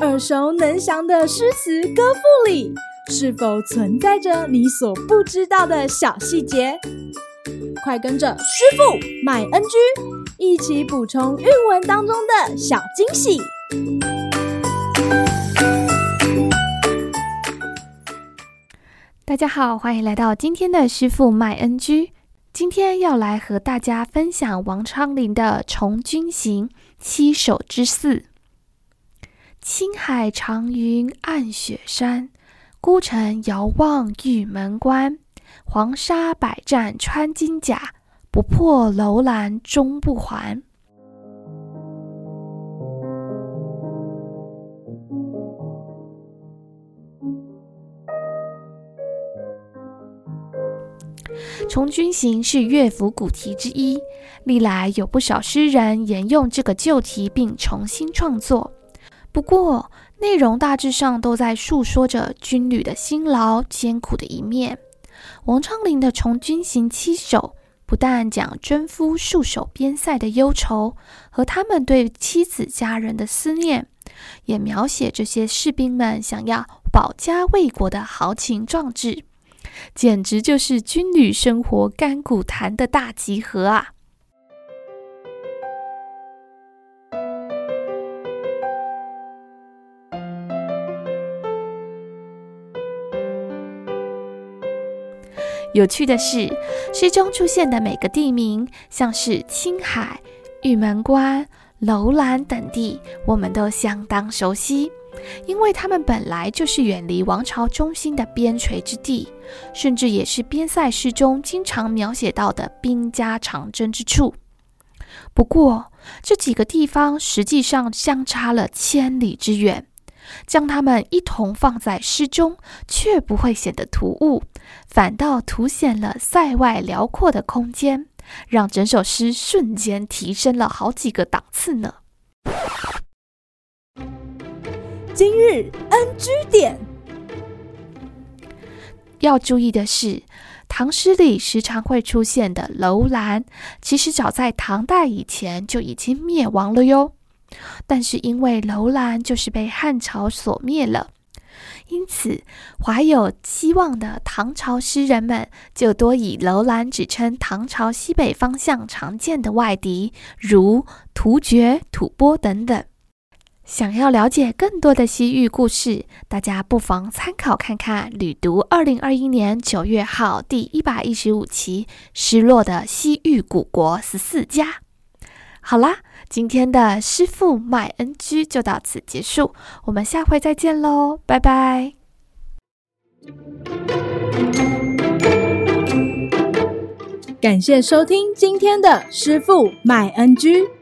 耳熟能详的诗词歌赋里，是否存在着你所不知道的小细节？快跟着师傅麦恩居一起补充韵文当中的小惊喜！大家好，欢迎来到今天的师傅麦恩居。今天要来和大家分享王昌龄的《从军行·七首之四》。青海长云暗雪山，孤城遥望玉门关。黄沙百战穿金甲，不破楼兰终不还。《从军行》是乐府古题之一，历来有不少诗人沿用这个旧题并重新创作。不过，内容大致上都在述说着军旅的辛劳艰苦的一面。王昌龄的《从军行》七首，不但讲征夫戍守边塞的忧愁和他们对妻子家人的思念，也描写这些士兵们想要保家卫国的豪情壮志。简直就是军旅生活甘苦谈的大集合啊！有趣的是，诗中出现的每个地名，像是青海、玉门关、楼兰等地，我们都相当熟悉。因为他们本来就是远离王朝中心的边陲之地，甚至也是边塞诗中经常描写到的兵家长征之处。不过，这几个地方实际上相差了千里之远，将它们一同放在诗中，却不会显得突兀，反倒凸显了塞外辽阔的空间，让整首诗瞬间提升了好几个档次呢。今日 NG 点，要注意的是，唐诗里时常会出现的楼兰，其实早在唐代以前就已经灭亡了哟。但是因为楼兰就是被汉朝所灭了，因此怀有希望的唐朝诗人们就多以楼兰指称唐朝西北方向常见的外敌，如突厥、吐蕃等等。想要了解更多的西域故事，大家不妨参考看看《旅读》二零二一年九月号第一百一十五期《失落的西域古国十四家》。好啦，今天的师傅麦恩居就到此结束，我们下回再见喽，拜拜。感谢收听今天的师傅麦恩居。